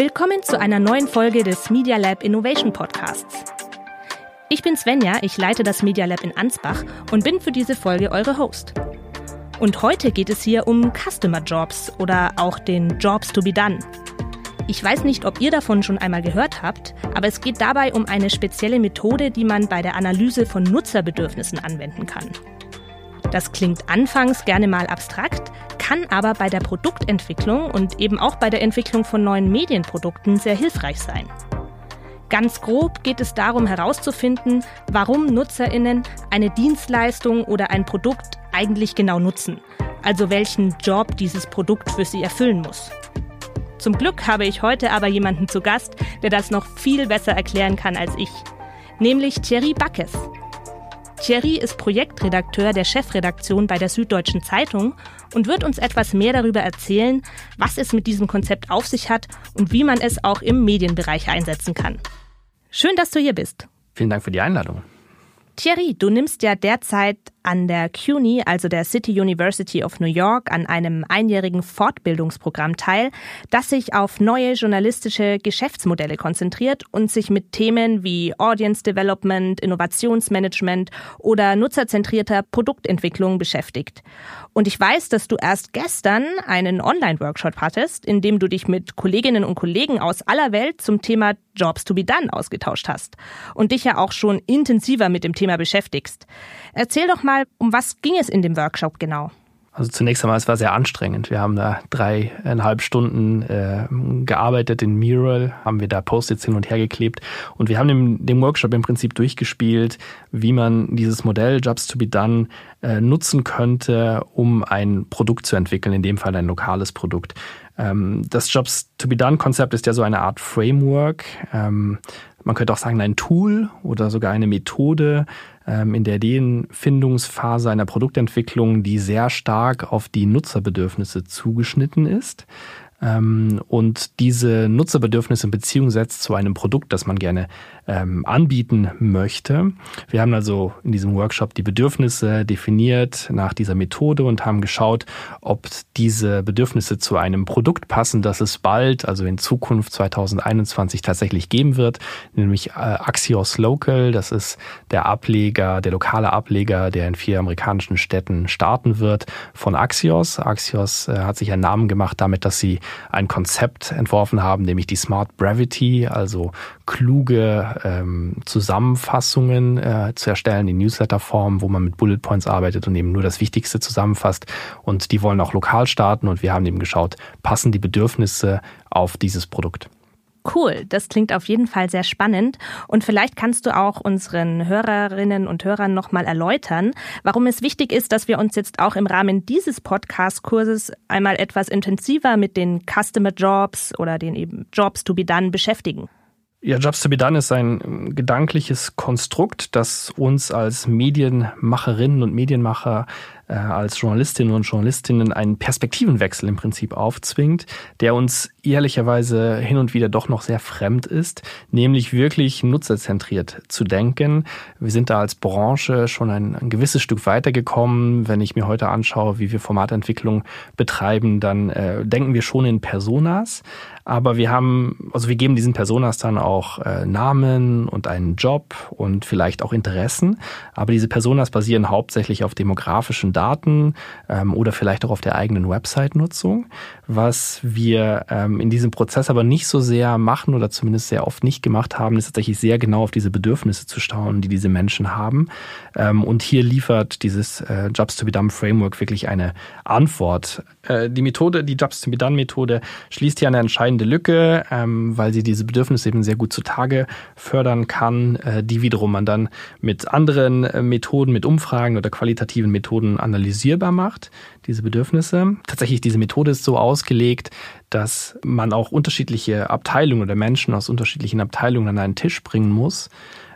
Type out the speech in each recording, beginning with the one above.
Willkommen zu einer neuen Folge des Media Lab Innovation Podcasts. Ich bin Svenja, ich leite das Media Lab in Ansbach und bin für diese Folge eure Host. Und heute geht es hier um Customer Jobs oder auch den Jobs to be done. Ich weiß nicht, ob ihr davon schon einmal gehört habt, aber es geht dabei um eine spezielle Methode, die man bei der Analyse von Nutzerbedürfnissen anwenden kann. Das klingt anfangs gerne mal abstrakt, kann aber bei der Produktentwicklung und eben auch bei der Entwicklung von neuen Medienprodukten sehr hilfreich sein. Ganz grob geht es darum herauszufinden, warum Nutzerinnen eine Dienstleistung oder ein Produkt eigentlich genau nutzen, also welchen Job dieses Produkt für sie erfüllen muss. Zum Glück habe ich heute aber jemanden zu Gast, der das noch viel besser erklären kann als ich, nämlich Thierry Backes. Thierry ist Projektredakteur der Chefredaktion bei der Süddeutschen Zeitung und wird uns etwas mehr darüber erzählen, was es mit diesem Konzept auf sich hat und wie man es auch im Medienbereich einsetzen kann. Schön, dass du hier bist. Vielen Dank für die Einladung. Thierry, du nimmst ja derzeit an der CUNY, also der City University of New York, an einem einjährigen Fortbildungsprogramm teil, das sich auf neue journalistische Geschäftsmodelle konzentriert und sich mit Themen wie Audience Development, Innovationsmanagement oder nutzerzentrierter Produktentwicklung beschäftigt. Und ich weiß, dass du erst gestern einen Online-Workshop hattest, in dem du dich mit Kolleginnen und Kollegen aus aller Welt zum Thema Jobs to be done ausgetauscht hast und dich ja auch schon intensiver mit dem Thema beschäftigst. Erzähl doch mal, um was ging es in dem Workshop genau? Also zunächst einmal, es war sehr anstrengend. Wir haben da dreieinhalb Stunden äh, gearbeitet in Mural, haben wir da Post-its hin und her geklebt und wir haben dem, dem Workshop im Prinzip durchgespielt, wie man dieses Modell Jobs to be Done äh, nutzen könnte, um ein Produkt zu entwickeln, in dem Fall ein lokales Produkt. Ähm, das Jobs to be Done Konzept ist ja so eine Art Framework. Ähm, man könnte auch sagen ein Tool oder sogar eine Methode, ähm, in der Ideenfindungsphase einer Produktentwicklung, die sehr stark auf die Nutzerbedürfnisse zugeschnitten ist. Ähm, und diese Nutzerbedürfnisse in Beziehung setzt zu einem Produkt, das man gerne ähm, anbieten möchte. Wir haben also in diesem Workshop die Bedürfnisse definiert nach dieser Methode und haben geschaut, ob diese Bedürfnisse zu einem Produkt passen, das es bald, also in Zukunft 2021 tatsächlich geben wird, nämlich äh, Axios Local. Das ist der Ableger, der lokale Ableger, der in vier amerikanischen Städten starten wird von Axios. Axios äh, hat sich einen Namen gemacht damit, dass sie ein Konzept entworfen haben, nämlich die Smart Brevity, also kluge ähm, Zusammenfassungen äh, zu erstellen in Newsletter-Form, wo man mit Bullet Points arbeitet und eben nur das Wichtigste zusammenfasst. Und die wollen auch lokal starten und wir haben eben geschaut, passen die Bedürfnisse auf dieses Produkt. Cool, das klingt auf jeden Fall sehr spannend. Und vielleicht kannst du auch unseren Hörerinnen und Hörern nochmal erläutern, warum es wichtig ist, dass wir uns jetzt auch im Rahmen dieses Podcast-Kurses einmal etwas intensiver mit den Customer Jobs oder den eben Jobs to be done beschäftigen. Ja, Jobs to be done ist ein gedankliches Konstrukt, das uns als Medienmacherinnen und Medienmacher äh, als Journalistinnen und Journalistinnen einen Perspektivenwechsel im Prinzip aufzwingt, der uns ehrlicherweise hin und wieder doch noch sehr fremd ist, nämlich wirklich nutzerzentriert zu denken. Wir sind da als Branche schon ein, ein gewisses Stück weitergekommen. Wenn ich mir heute anschaue, wie wir Formatentwicklung betreiben, dann äh, denken wir schon in Personas. Aber wir haben, also wir geben diesen Personas dann auch äh, Namen und einen Job und vielleicht auch Interessen. Aber diese Personas basieren hauptsächlich auf demografischen Daten ähm, oder vielleicht auch auf der eigenen Website-Nutzung. Was wir ähm, in diesem Prozess aber nicht so sehr machen oder zumindest sehr oft nicht gemacht haben, ist tatsächlich sehr genau auf diese Bedürfnisse zu schauen, die diese Menschen haben. Ähm, und hier liefert dieses äh, Jobs to be Done Framework wirklich eine Antwort. Äh, die Methode, die Jobs to be Done Methode schließt hier eine entscheidende Lücke, ähm, weil sie diese Bedürfnisse eben sehr gut zutage fördern kann, äh, die wiederum man dann mit anderen äh, Methoden, mit Umfragen oder qualitativen Methoden analysierbar macht, diese Bedürfnisse. Tatsächlich, diese Methode ist so ausgelegt, dass man auch unterschiedliche Abteilungen oder Menschen aus unterschiedlichen Abteilungen an einen Tisch bringen muss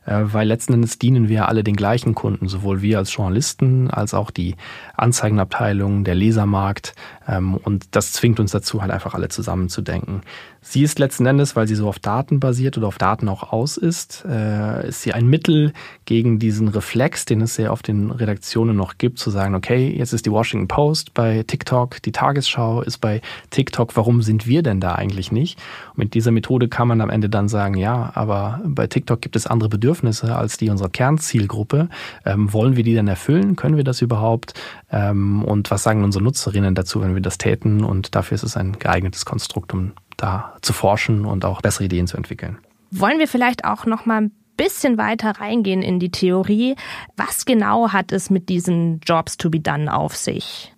weil letzten Endes dienen wir alle den gleichen Kunden, sowohl wir als Journalisten als auch die Anzeigenabteilung, der Lesermarkt. Ähm, und das zwingt uns dazu, halt einfach alle zusammenzudenken. Sie ist letzten Endes, weil sie so auf Daten basiert oder auf Daten auch aus ist, äh, ist sie ein Mittel gegen diesen Reflex, den es ja auf den Redaktionen noch gibt, zu sagen, okay, jetzt ist die Washington Post bei TikTok, die Tagesschau ist bei TikTok, warum sind wir denn da eigentlich nicht? Und mit dieser Methode kann man am Ende dann sagen, ja, aber bei TikTok gibt es andere Bedürfnisse als die unserer Kernzielgruppe. Ähm, wollen wir die denn erfüllen? Können wir das überhaupt? Ähm, und was sagen unsere Nutzerinnen dazu, wenn wir das täten? Und dafür ist es ein geeignetes Konstrukt, um da zu forschen und auch bessere Ideen zu entwickeln. Wollen wir vielleicht auch noch mal ein bisschen weiter reingehen in die Theorie? Was genau hat es mit diesen Jobs to be done auf sich?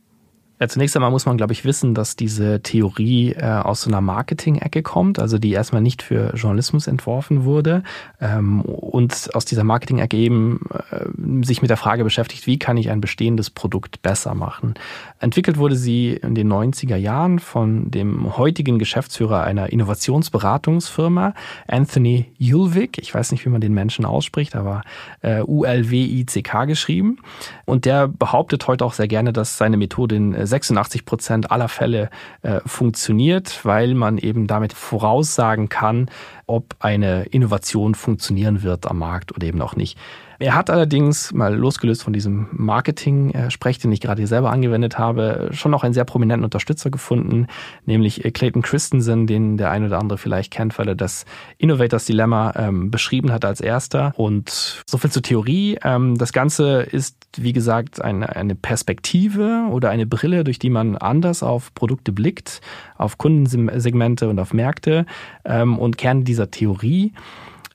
Ja, zunächst einmal muss man, glaube ich, wissen, dass diese Theorie äh, aus so einer Marketing-Ecke kommt, also die erstmal nicht für Journalismus entworfen wurde ähm, und aus dieser Marketing-Ecke eben äh, sich mit der Frage beschäftigt, wie kann ich ein bestehendes Produkt besser machen. Entwickelt wurde sie in den 90er Jahren von dem heutigen Geschäftsführer einer Innovationsberatungsfirma, Anthony Ulvik. Ich weiß nicht, wie man den Menschen ausspricht, aber äh, U-L-W-I-C-K geschrieben. Und der behauptet heute auch sehr gerne, dass seine Methode in 86 Prozent aller Fälle äh, funktioniert, weil man eben damit voraussagen kann, ob eine Innovation funktionieren wird am Markt oder eben auch nicht. Er hat allerdings, mal losgelöst von diesem Marketing-Sprech, den ich gerade hier selber angewendet habe, schon noch einen sehr prominenten Unterstützer gefunden, nämlich Clayton Christensen, den der eine oder andere vielleicht kennt, weil er das Innovators Dilemma ähm, beschrieben hat als erster. Und so viel zur Theorie. Ähm, das Ganze ist, wie gesagt, eine, eine Perspektive oder eine Brille, durch die man anders auf Produkte blickt, auf Kundensegmente und auf Märkte. Ähm, und Kern dieser Theorie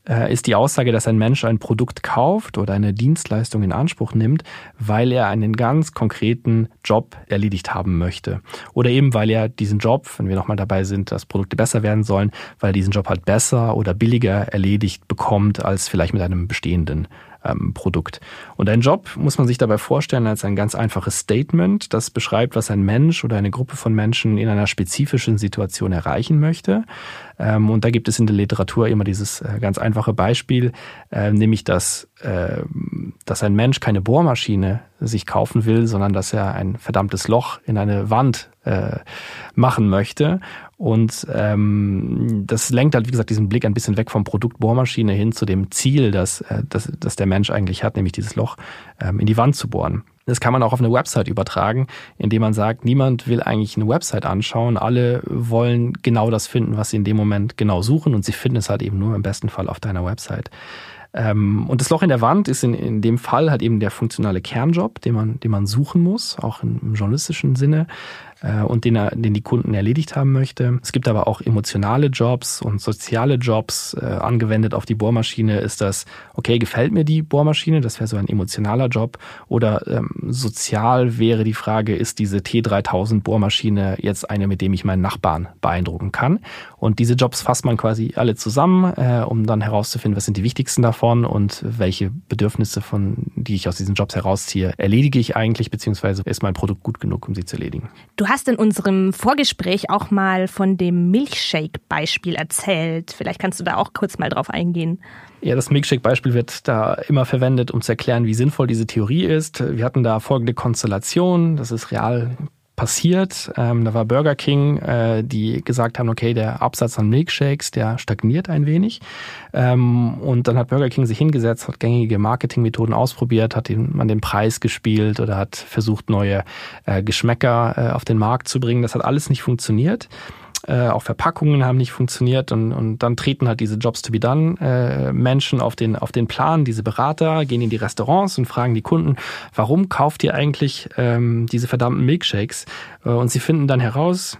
äh, ist die Aussage, dass ein Mensch ein Produkt kauft oder eine Dienstleistung in Anspruch nimmt, weil er einen ganz konkreten Job erledigt haben möchte. Oder eben, weil er diesen Job, wenn wir nochmal dabei sind, dass Produkte besser werden sollen, weil er diesen Job halt besser oder billiger erledigt bekommt als vielleicht mit einem bestehenden ähm, Produkt. Und ein Job muss man sich dabei vorstellen als ein ganz einfaches Statement, das beschreibt, was ein Mensch oder eine Gruppe von Menschen in einer spezifischen Situation erreichen möchte. Ähm, und da gibt es in der Literatur immer dieses äh, ganz einfache Beispiel, äh, nämlich dass, äh, dass ein Mensch keine Bohrmaschine sich kaufen will, sondern dass er ein verdammtes Loch in eine Wand machen möchte. Und ähm, das lenkt halt, wie gesagt, diesen Blick ein bisschen weg vom Produkt Bohrmaschine hin zu dem Ziel, das, das, das der Mensch eigentlich hat, nämlich dieses Loch ähm, in die Wand zu bohren. Das kann man auch auf eine Website übertragen, indem man sagt, niemand will eigentlich eine Website anschauen. Alle wollen genau das finden, was sie in dem Moment genau suchen und sie finden es halt eben nur im besten Fall auf deiner Website. Ähm, und das Loch in der Wand ist in, in dem Fall halt eben der funktionale Kernjob, den man, den man suchen muss, auch im journalistischen Sinne äh, und den, er, den die Kunden erledigt haben möchte. Es gibt aber auch emotionale Jobs und soziale Jobs. Äh, angewendet auf die Bohrmaschine ist das, okay, gefällt mir die Bohrmaschine, das wäre so ein emotionaler Job. Oder ähm, sozial wäre die Frage, ist diese T3000 Bohrmaschine jetzt eine, mit dem ich meinen Nachbarn beeindrucken kann? Und diese Jobs fasst man quasi alle zusammen, äh, um dann herauszufinden, was sind die wichtigsten davon und welche Bedürfnisse, von die ich aus diesen Jobs herausziehe, erledige ich eigentlich, beziehungsweise ist mein Produkt gut genug, um sie zu erledigen. Du hast in unserem Vorgespräch auch mal von dem Milchshake-Beispiel erzählt. Vielleicht kannst du da auch kurz mal drauf eingehen. Ja, das Milkshake-Beispiel wird da immer verwendet, um zu erklären, wie sinnvoll diese Theorie ist. Wir hatten da folgende Konstellation. Das ist real passiert. Ähm, da war Burger King, äh, die gesagt haben, okay, der Absatz an Milkshakes, der stagniert ein wenig. Ähm, und dann hat Burger King sich hingesetzt, hat gängige Marketingmethoden ausprobiert, hat den, an den Preis gespielt oder hat versucht, neue äh, Geschmäcker äh, auf den Markt zu bringen. Das hat alles nicht funktioniert. Äh, auch Verpackungen haben nicht funktioniert und, und dann treten halt diese Jobs to be done äh, Menschen auf den, auf den Plan, diese Berater gehen in die Restaurants und fragen die Kunden, warum kauft ihr eigentlich ähm, diese verdammten Milkshakes? Äh, und sie finden dann heraus,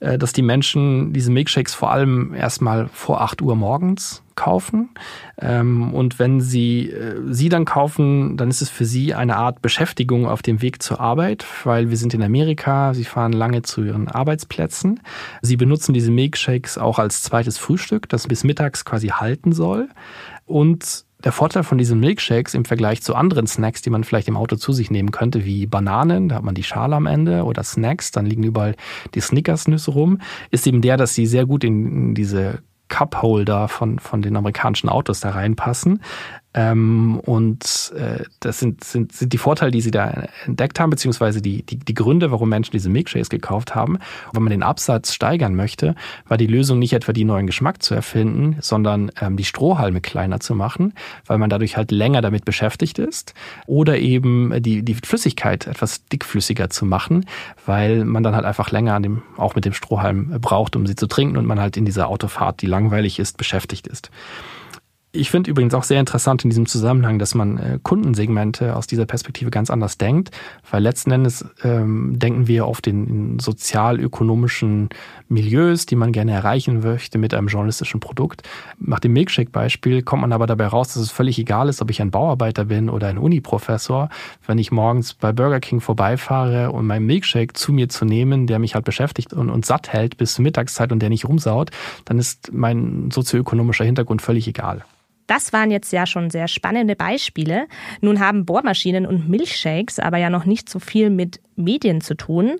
dass die Menschen diese Milkshakes vor allem erstmal vor 8 Uhr morgens kaufen. Ähm, und wenn sie äh, sie dann kaufen, dann ist es für sie eine Art Beschäftigung auf dem Weg zur Arbeit, weil wir sind in Amerika, sie fahren lange zu ihren Arbeitsplätzen. Sie benutzen diese Milkshakes auch als zweites Frühstück, das bis mittags quasi halten soll. Und der Vorteil von diesen Milkshakes im Vergleich zu anderen Snacks, die man vielleicht im Auto zu sich nehmen könnte, wie Bananen, da hat man die Schale am Ende, oder Snacks, dann liegen überall die Snickers-Nüsse rum, ist eben der, dass sie sehr gut in diese Cupholder von, von den amerikanischen Autos da reinpassen. Ähm, und äh, das sind, sind, sind die Vorteile, die sie da entdeckt haben, beziehungsweise die, die, die Gründe, warum Menschen diese Milkshakes gekauft haben. Und wenn man den Absatz steigern möchte, war die Lösung nicht etwa die neuen Geschmack zu erfinden, sondern ähm, die Strohhalme kleiner zu machen, weil man dadurch halt länger damit beschäftigt ist. Oder eben die, die Flüssigkeit etwas dickflüssiger zu machen, weil man dann halt einfach länger an dem, auch mit dem Strohhalm braucht, um sie zu trinken und man halt in dieser Autofahrt, die langweilig ist, beschäftigt ist. Ich finde übrigens auch sehr interessant in diesem Zusammenhang, dass man äh, Kundensegmente aus dieser Perspektive ganz anders denkt, weil letzten Endes ähm, denken wir auf den sozial-ökonomischen Milieus, die man gerne erreichen möchte mit einem journalistischen Produkt. Nach dem Milkshake-Beispiel kommt man aber dabei raus, dass es völlig egal ist, ob ich ein Bauarbeiter bin oder ein Uni-Professor. Wenn ich morgens bei Burger King vorbeifahre und meinen Milkshake zu mir zu nehmen, der mich halt beschäftigt und, und satt hält bis zur Mittagszeit und der nicht rumsaut, dann ist mein sozioökonomischer Hintergrund völlig egal. Das waren jetzt ja schon sehr spannende Beispiele. Nun haben Bohrmaschinen und Milchshakes aber ja noch nicht so viel mit Medien zu tun.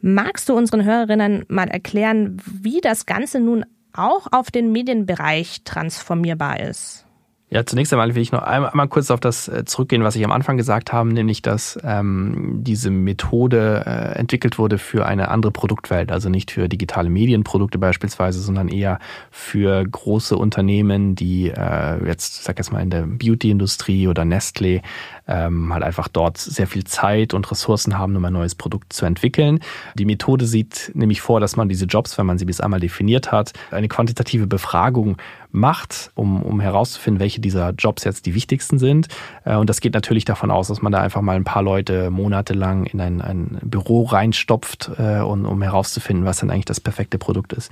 Magst du unseren Hörerinnen mal erklären, wie das Ganze nun auch auf den Medienbereich transformierbar ist? Ja, zunächst einmal will ich noch einmal, einmal kurz auf das äh, zurückgehen, was ich am Anfang gesagt habe, nämlich, dass ähm, diese Methode äh, entwickelt wurde für eine andere Produktwelt, also nicht für digitale Medienprodukte beispielsweise, sondern eher für große Unternehmen, die äh, jetzt, sag jetzt mal, in der Beauty-Industrie oder Nestlé ähm, halt einfach dort sehr viel Zeit und Ressourcen haben, um ein neues Produkt zu entwickeln. Die Methode sieht nämlich vor, dass man diese Jobs, wenn man sie bis einmal definiert hat, eine quantitative Befragung macht, um, um herauszufinden, welche dieser Jobs jetzt die wichtigsten sind. Äh, und das geht natürlich davon aus, dass man da einfach mal ein paar Leute monatelang in ein, ein Büro reinstopft, äh, und, um herauszufinden, was dann eigentlich das perfekte Produkt ist.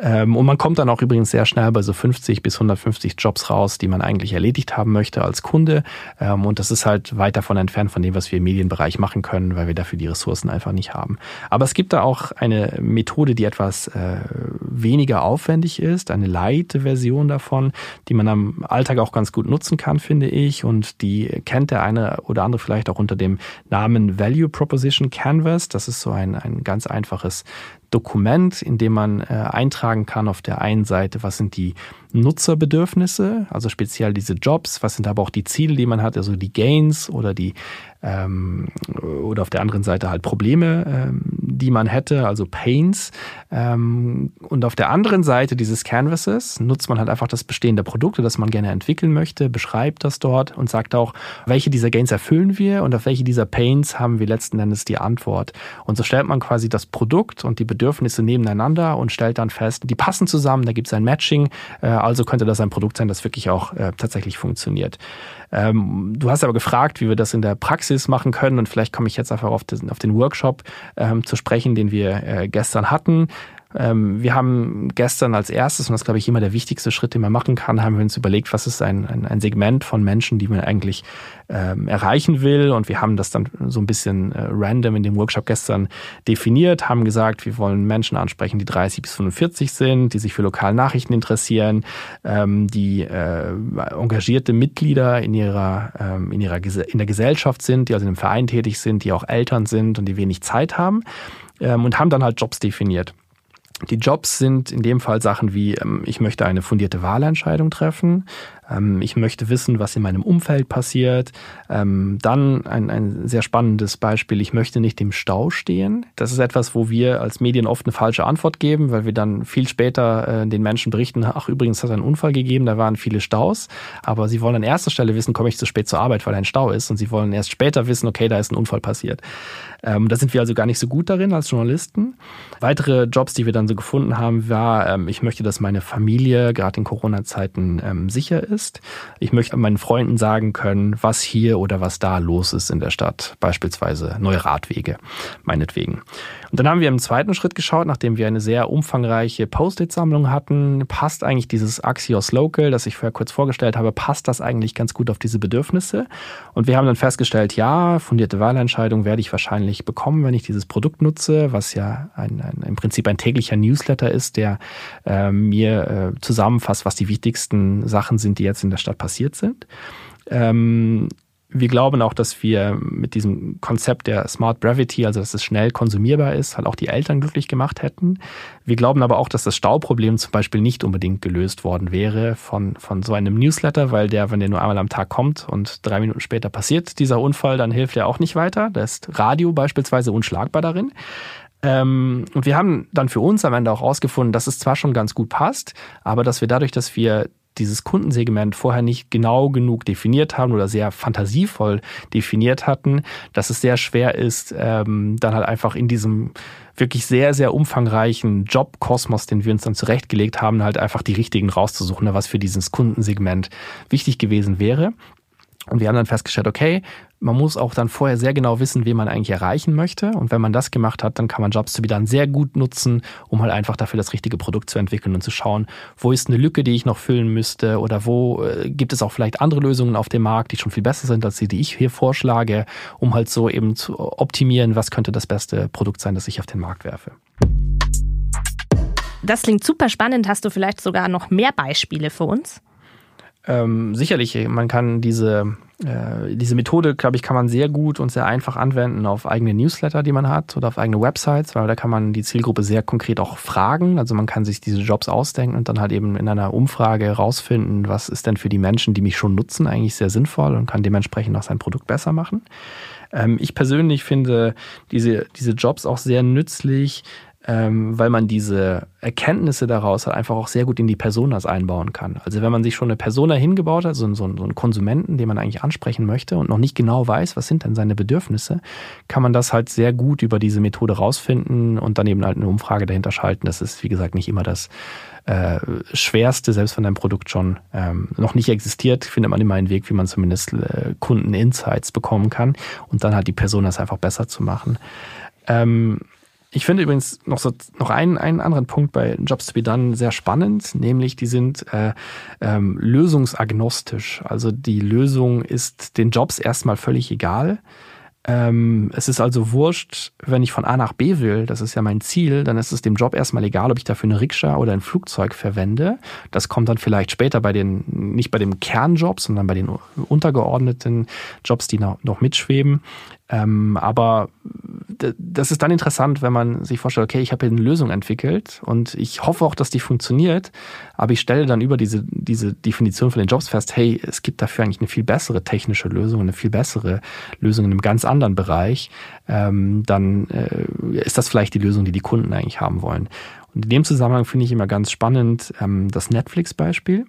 Ähm, und man kommt dann auch übrigens sehr schnell bei so 50 bis 150 Jobs raus, die man eigentlich erledigt haben möchte als Kunde. Ähm, und das ist halt weit davon entfernt von dem, was wir im Medienbereich machen können, weil wir dafür die Ressourcen einfach nicht haben. Aber es gibt da auch eine Methode, die etwas äh, weniger aufwendig ist, eine Light-Version davon, die man am Alltag auch ganz gut nutzen kann, finde ich. Und die kennt der eine oder andere vielleicht auch unter dem Namen Value Proposition Canvas. Das ist so ein, ein ganz einfaches Dokument, in dem man äh, eintragen kann auf der einen Seite, was sind die Nutzerbedürfnisse, also speziell diese Jobs, was sind aber auch die Ziele, die man hat, also die Gains oder die ähm, oder auf der anderen Seite halt Probleme, ähm, die man hätte, also Pains. Ähm, und auf der anderen Seite dieses Canvases nutzt man halt einfach das bestehende Produkte, das man gerne entwickeln möchte, beschreibt das dort und sagt auch, welche dieser Gains erfüllen wir und auf welche dieser Pains haben wir letzten Endes die Antwort. Und so stellt man quasi das Produkt und die Bedürfnisse nebeneinander und stellt dann fest, die passen zusammen, da gibt es ein Matching, äh, also könnte das ein Produkt sein, das wirklich auch äh, tatsächlich funktioniert. Ähm, du hast aber gefragt, wie wir das in der Praxis machen können und vielleicht komme ich jetzt einfach auf den, auf den Workshop ähm, zu sprechen, den wir äh, gestern hatten. Ähm, wir haben gestern als erstes, und das glaube ich immer der wichtigste Schritt, den man machen kann, haben wir uns überlegt, was ist ein, ein, ein Segment von Menschen, die man eigentlich ähm, erreichen will. Und wir haben das dann so ein bisschen äh, random in dem Workshop gestern definiert, haben gesagt, wir wollen Menschen ansprechen, die 30 bis 45 sind, die sich für lokale Nachrichten interessieren, ähm, die äh, engagierte Mitglieder in ihrer, ähm, in ihrer in der Gesellschaft sind, die also in einem Verein tätig sind, die auch Eltern sind und die wenig Zeit haben ähm, und haben dann halt Jobs definiert. Die Jobs sind in dem Fall Sachen wie, ähm, ich möchte eine fundierte Wahlentscheidung treffen, ich möchte wissen, was in meinem Umfeld passiert. Ähm, dann ein, ein sehr spannendes Beispiel, ich möchte nicht im Stau stehen. Das ist etwas, wo wir als Medien oft eine falsche Antwort geben, weil wir dann viel später äh, den Menschen berichten, ach übrigens hat es einen Unfall gegeben, da waren viele Staus. Aber sie wollen an erster Stelle wissen, komme ich zu spät zur Arbeit, weil ein Stau ist. Und sie wollen erst später wissen, okay, da ist ein Unfall passiert. Ähm, da sind wir also gar nicht so gut darin als Journalisten. Weitere Jobs, die wir dann so gefunden haben, war, ähm, ich möchte, dass meine Familie gerade in Corona-Zeiten ähm, sicher ist ist. Ich möchte meinen Freunden sagen können, was hier oder was da los ist in der Stadt. Beispielsweise neue Radwege, meinetwegen. Und dann haben wir im zweiten Schritt geschaut, nachdem wir eine sehr umfangreiche Post-it-Sammlung hatten, passt eigentlich dieses Axios Local, das ich vorher kurz vorgestellt habe, passt das eigentlich ganz gut auf diese Bedürfnisse? Und wir haben dann festgestellt, ja, fundierte Wahlentscheidung werde ich wahrscheinlich bekommen, wenn ich dieses Produkt nutze, was ja ein, ein, im Prinzip ein täglicher Newsletter ist, der äh, mir äh, zusammenfasst, was die wichtigsten Sachen sind, die jetzt in der Stadt passiert sind. Ähm, wir glauben auch, dass wir mit diesem Konzept der Smart Brevity, also dass es schnell konsumierbar ist, halt auch die Eltern glücklich gemacht hätten. Wir glauben aber auch, dass das Stauproblem zum Beispiel nicht unbedingt gelöst worden wäre von, von so einem Newsletter, weil der, wenn der nur einmal am Tag kommt und drei Minuten später passiert dieser Unfall, dann hilft er auch nicht weiter. Da ist Radio beispielsweise unschlagbar darin. Ähm, und wir haben dann für uns am Ende auch herausgefunden, dass es zwar schon ganz gut passt, aber dass wir dadurch, dass wir dieses Kundensegment vorher nicht genau genug definiert haben oder sehr fantasievoll definiert hatten, dass es sehr schwer ist, ähm, dann halt einfach in diesem wirklich sehr, sehr umfangreichen Jobkosmos, den wir uns dann zurechtgelegt haben, halt einfach die richtigen rauszusuchen, ne, was für dieses Kundensegment wichtig gewesen wäre. Und wir haben dann festgestellt, okay, man muss auch dann vorher sehr genau wissen, wen man eigentlich erreichen möchte. Und wenn man das gemacht hat, dann kann man Jobs to be dann sehr gut nutzen, um halt einfach dafür das richtige Produkt zu entwickeln und zu schauen, wo ist eine Lücke, die ich noch füllen müsste oder wo äh, gibt es auch vielleicht andere Lösungen auf dem Markt, die schon viel besser sind als die, die ich hier vorschlage, um halt so eben zu optimieren, was könnte das beste Produkt sein, das ich auf den Markt werfe. Das klingt super spannend. Hast du vielleicht sogar noch mehr Beispiele für uns? Ähm, sicherlich, man kann diese, äh, diese Methode, glaube ich, kann man sehr gut und sehr einfach anwenden auf eigene Newsletter, die man hat oder auf eigene Websites, weil da kann man die Zielgruppe sehr konkret auch fragen. Also man kann sich diese Jobs ausdenken und dann halt eben in einer Umfrage herausfinden, was ist denn für die Menschen, die mich schon nutzen, eigentlich sehr sinnvoll und kann dementsprechend auch sein Produkt besser machen. Ähm, ich persönlich finde diese, diese Jobs auch sehr nützlich, ähm, weil man diese Erkenntnisse daraus halt einfach auch sehr gut in die Personas einbauen kann. Also wenn man sich schon eine Persona hingebaut hat, so, so, so einen Konsumenten, den man eigentlich ansprechen möchte und noch nicht genau weiß, was sind denn seine Bedürfnisse, kann man das halt sehr gut über diese Methode rausfinden und dann eben halt eine Umfrage dahinter schalten. Das ist, wie gesagt, nicht immer das äh, Schwerste, selbst wenn dein Produkt schon ähm, noch nicht existiert, findet man immer einen Weg, wie man zumindest äh, Kunden-Insights bekommen kann und dann halt die Personas einfach besser zu machen. Ähm, ich finde übrigens noch so noch einen, einen anderen Punkt bei Jobs to be done sehr spannend, nämlich die sind äh, ähm, lösungsagnostisch. Also die Lösung ist den Jobs erstmal völlig egal. Ähm, es ist also wurscht, wenn ich von A nach B will, das ist ja mein Ziel, dann ist es dem Job erstmal egal, ob ich dafür eine Rikscha oder ein Flugzeug verwende. Das kommt dann vielleicht später bei den, nicht bei dem Kernjob, sondern bei den untergeordneten Jobs, die noch, noch mitschweben. Ähm, aber das ist dann interessant, wenn man sich vorstellt, okay, ich habe hier eine Lösung entwickelt und ich hoffe auch, dass die funktioniert, aber ich stelle dann über diese, diese Definition von den Jobs fest, hey, es gibt dafür eigentlich eine viel bessere technische Lösung, eine viel bessere Lösung in einem ganz anderen Bereich, ähm, dann äh, ist das vielleicht die Lösung, die die Kunden eigentlich haben wollen. Und in dem Zusammenhang finde ich immer ganz spannend ähm, das Netflix-Beispiel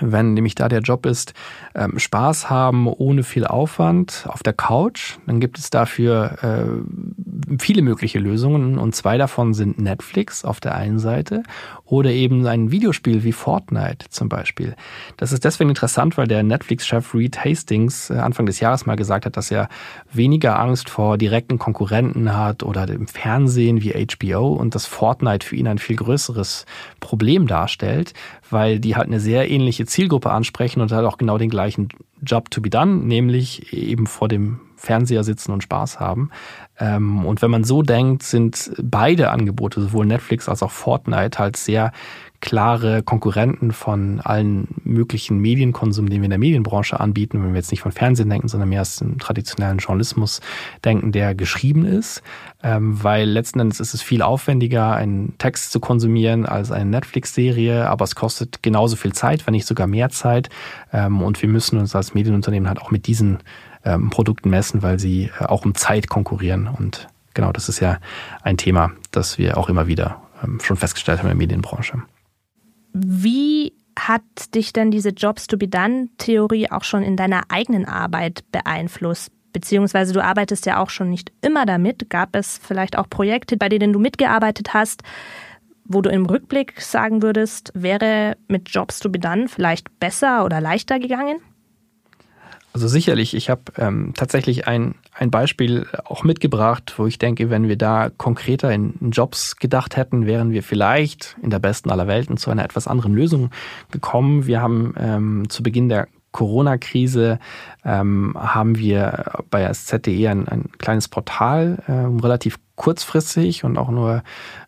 wenn nämlich da der Job ist, ähm, Spaß haben ohne viel Aufwand auf der Couch, dann gibt es dafür äh, viele mögliche Lösungen und zwei davon sind Netflix auf der einen Seite oder eben ein Videospiel wie Fortnite zum Beispiel. Das ist deswegen interessant, weil der Netflix-Chef Reed Hastings äh, Anfang des Jahres mal gesagt hat, dass er weniger Angst vor direkten Konkurrenten hat oder dem Fernsehen wie HBO und dass Fortnite für ihn ein viel größeres Problem darstellt, weil die halt eine sehr ähnliche Zielgruppe ansprechen und halt auch genau den gleichen Job to be done, nämlich eben vor dem Fernseher sitzen und Spaß haben. Ähm, und wenn man so denkt, sind beide Angebote, sowohl Netflix als auch Fortnite, halt sehr klare Konkurrenten von allen möglichen Medienkonsum, den wir in der Medienbranche anbieten, wenn wir jetzt nicht von Fernsehen denken, sondern mehr aus dem traditionellen Journalismus denken, der geschrieben ist, ähm, weil letzten Endes ist es viel aufwendiger, einen Text zu konsumieren als eine Netflix-Serie, aber es kostet genauso viel Zeit, wenn nicht sogar mehr Zeit. Ähm, und wir müssen uns als Medienunternehmen halt auch mit diesen ähm, Produkten messen, weil sie äh, auch um Zeit konkurrieren. Und genau, das ist ja ein Thema, das wir auch immer wieder schon festgestellt haben in der Medienbranche. Wie hat dich denn diese Jobs to be done Theorie auch schon in deiner eigenen Arbeit beeinflusst? Beziehungsweise du arbeitest ja auch schon nicht immer damit. Gab es vielleicht auch Projekte, bei denen du mitgearbeitet hast, wo du im Rückblick sagen würdest, wäre mit Jobs to be done vielleicht besser oder leichter gegangen? Also sicherlich, ich habe ähm, tatsächlich ein, ein Beispiel auch mitgebracht, wo ich denke, wenn wir da konkreter in Jobs gedacht hätten, wären wir vielleicht in der besten aller Welten zu einer etwas anderen Lösung gekommen. Wir haben ähm, zu Beginn der Corona-Krise ähm, haben wir bei SZ.de ein, ein kleines Portal, ähm, relativ kurzfristig und auch nur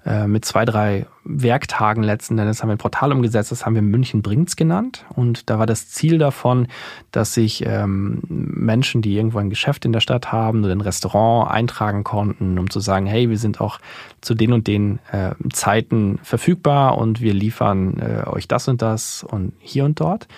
äh, mit zwei, drei Werktagen letzten Endes haben wir ein Portal umgesetzt, das haben wir München bringt's genannt. Und da war das Ziel davon, dass sich ähm, Menschen, die irgendwo ein Geschäft in der Stadt haben oder ein Restaurant eintragen konnten, um zu sagen, hey, wir sind auch zu den und den äh, Zeiten verfügbar und wir liefern äh, euch das und das und hier und dort.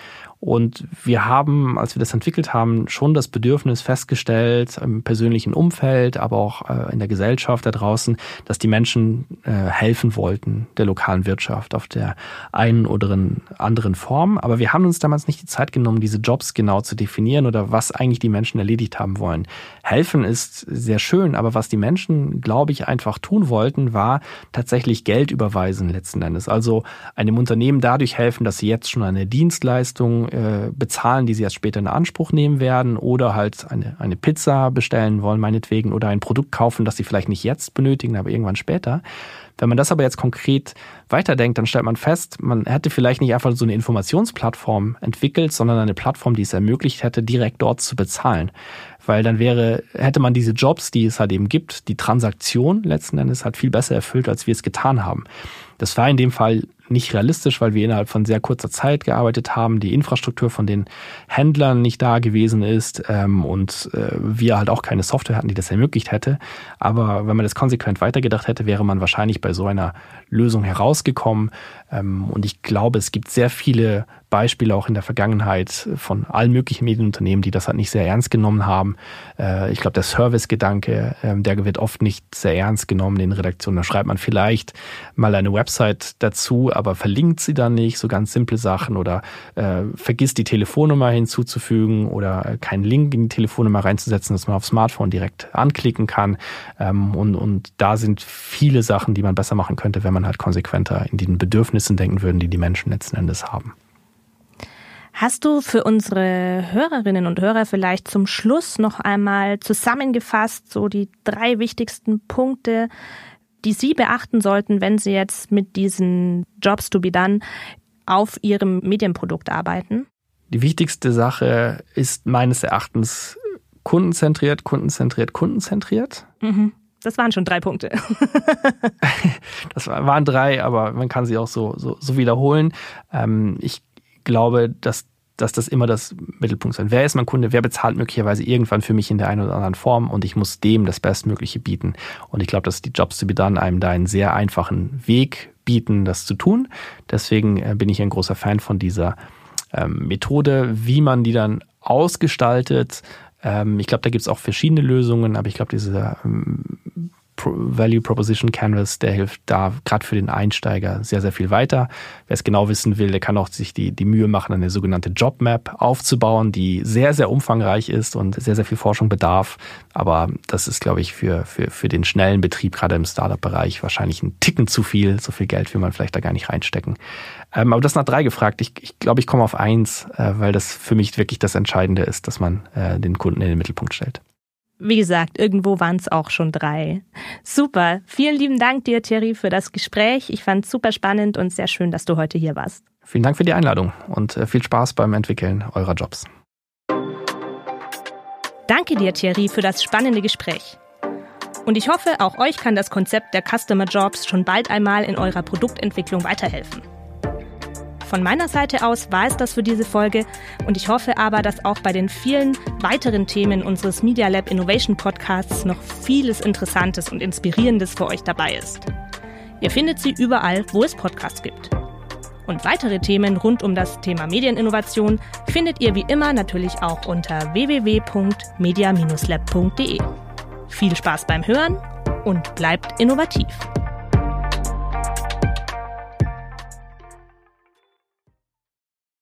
Und wir haben, als wir das entwickelt haben, schon das Bedürfnis festgestellt, im persönlichen Umfeld, aber auch äh, in der Gesellschaft da draußen, dass die Menschen äh, helfen wollten der lokalen Wirtschaft auf der einen oder anderen Form. Aber wir haben uns damals nicht die Zeit genommen, diese Jobs genau zu definieren oder was eigentlich die Menschen erledigt haben wollen. Helfen ist sehr schön, aber was die Menschen, glaube ich, einfach tun wollten, war tatsächlich Geld überweisen letzten Endes. Also einem Unternehmen dadurch helfen, dass sie jetzt schon eine Dienstleistung äh, bezahlen, die sie erst später in Anspruch nehmen werden oder halt eine, eine Pizza bestellen wollen, meinetwegen, oder ein Produkt kaufen, das sie vielleicht nicht jetzt benötigen, aber irgendwann später. Wenn man das aber jetzt konkret weiterdenkt, dann stellt man fest, man hätte vielleicht nicht einfach so eine Informationsplattform entwickelt, sondern eine Plattform, die es ermöglicht hätte, direkt dort zu bezahlen. Weil dann wäre, hätte man diese Jobs, die es halt eben gibt, die Transaktion letzten Endes halt viel besser erfüllt, als wir es getan haben. Das war in dem Fall nicht realistisch, weil wir innerhalb von sehr kurzer Zeit gearbeitet haben, die Infrastruktur von den Händlern nicht da gewesen ist ähm, und äh, wir halt auch keine Software hatten, die das ermöglicht hätte. Aber wenn man das konsequent weitergedacht hätte, wäre man wahrscheinlich bei so einer Lösung herausgekommen. Ähm, und ich glaube, es gibt sehr viele Beispiele auch in der Vergangenheit von allen möglichen Medienunternehmen, die das halt nicht sehr ernst genommen haben. Äh, ich glaube, der Servicegedanke, ähm, der wird oft nicht sehr ernst genommen in Redaktionen. Da schreibt man vielleicht mal eine Website dazu, aber verlinkt sie dann nicht, so ganz simple Sachen oder äh, vergisst die Telefonnummer hinzuzufügen oder keinen Link in die Telefonnummer reinzusetzen, dass man auf Smartphone direkt anklicken kann. Ähm, und, und da sind viele Sachen, die man besser machen könnte, wenn man halt konsequenter in den Bedürfnissen denken würde, die die Menschen letzten Endes haben. Hast du für unsere Hörerinnen und Hörer vielleicht zum Schluss noch einmal zusammengefasst, so die drei wichtigsten Punkte, die Sie beachten sollten, wenn Sie jetzt mit diesen Jobs to be done auf Ihrem Medienprodukt arbeiten? Die wichtigste Sache ist meines Erachtens kundenzentriert, kundenzentriert, kundenzentriert. Mhm. Das waren schon drei Punkte. das waren drei, aber man kann sie auch so, so, so wiederholen. Ähm, ich glaube, dass, dass das immer das Mittelpunkt sein. Wer ist mein Kunde? Wer bezahlt möglicherweise irgendwann für mich in der einen oder anderen Form? Und ich muss dem das Bestmögliche bieten. Und ich glaube, dass die Jobs to be done einem da einen sehr einfachen Weg bieten, das zu tun. Deswegen äh, bin ich ein großer Fan von dieser ähm, Methode, wie man die dann ausgestaltet. Ähm, ich glaube, da gibt es auch verschiedene Lösungen, aber ich glaube, diese ähm, Value Proposition Canvas, der hilft da gerade für den Einsteiger sehr, sehr viel weiter. Wer es genau wissen will, der kann auch sich die, die Mühe machen, eine sogenannte Job Map aufzubauen, die sehr, sehr umfangreich ist und sehr, sehr viel Forschung bedarf. Aber das ist, glaube ich, für, für, für den schnellen Betrieb, gerade im Startup-Bereich, wahrscheinlich ein Ticken zu viel. So viel Geld will man vielleicht da gar nicht reinstecken. Ähm, aber das nach drei gefragt. Ich, ich glaube, ich komme auf eins, äh, weil das für mich wirklich das Entscheidende ist, dass man äh, den Kunden in den Mittelpunkt stellt. Wie gesagt, irgendwo waren es auch schon drei. Super. Vielen lieben Dank dir, Thierry, für das Gespräch. Ich fand es super spannend und sehr schön, dass du heute hier warst. Vielen Dank für die Einladung und äh, viel Spaß beim Entwickeln eurer Jobs. Danke dir, Thierry, für das spannende Gespräch. Und ich hoffe, auch euch kann das Konzept der Customer Jobs schon bald einmal in eurer Produktentwicklung weiterhelfen. Von meiner Seite aus war es das für diese Folge und ich hoffe aber, dass auch bei den vielen weiteren Themen unseres Media Lab Innovation Podcasts noch vieles Interessantes und Inspirierendes für euch dabei ist. Ihr findet sie überall, wo es Podcasts gibt. Und weitere Themen rund um das Thema Medieninnovation findet ihr wie immer natürlich auch unter www.media-lab.de. Viel Spaß beim Hören und bleibt innovativ.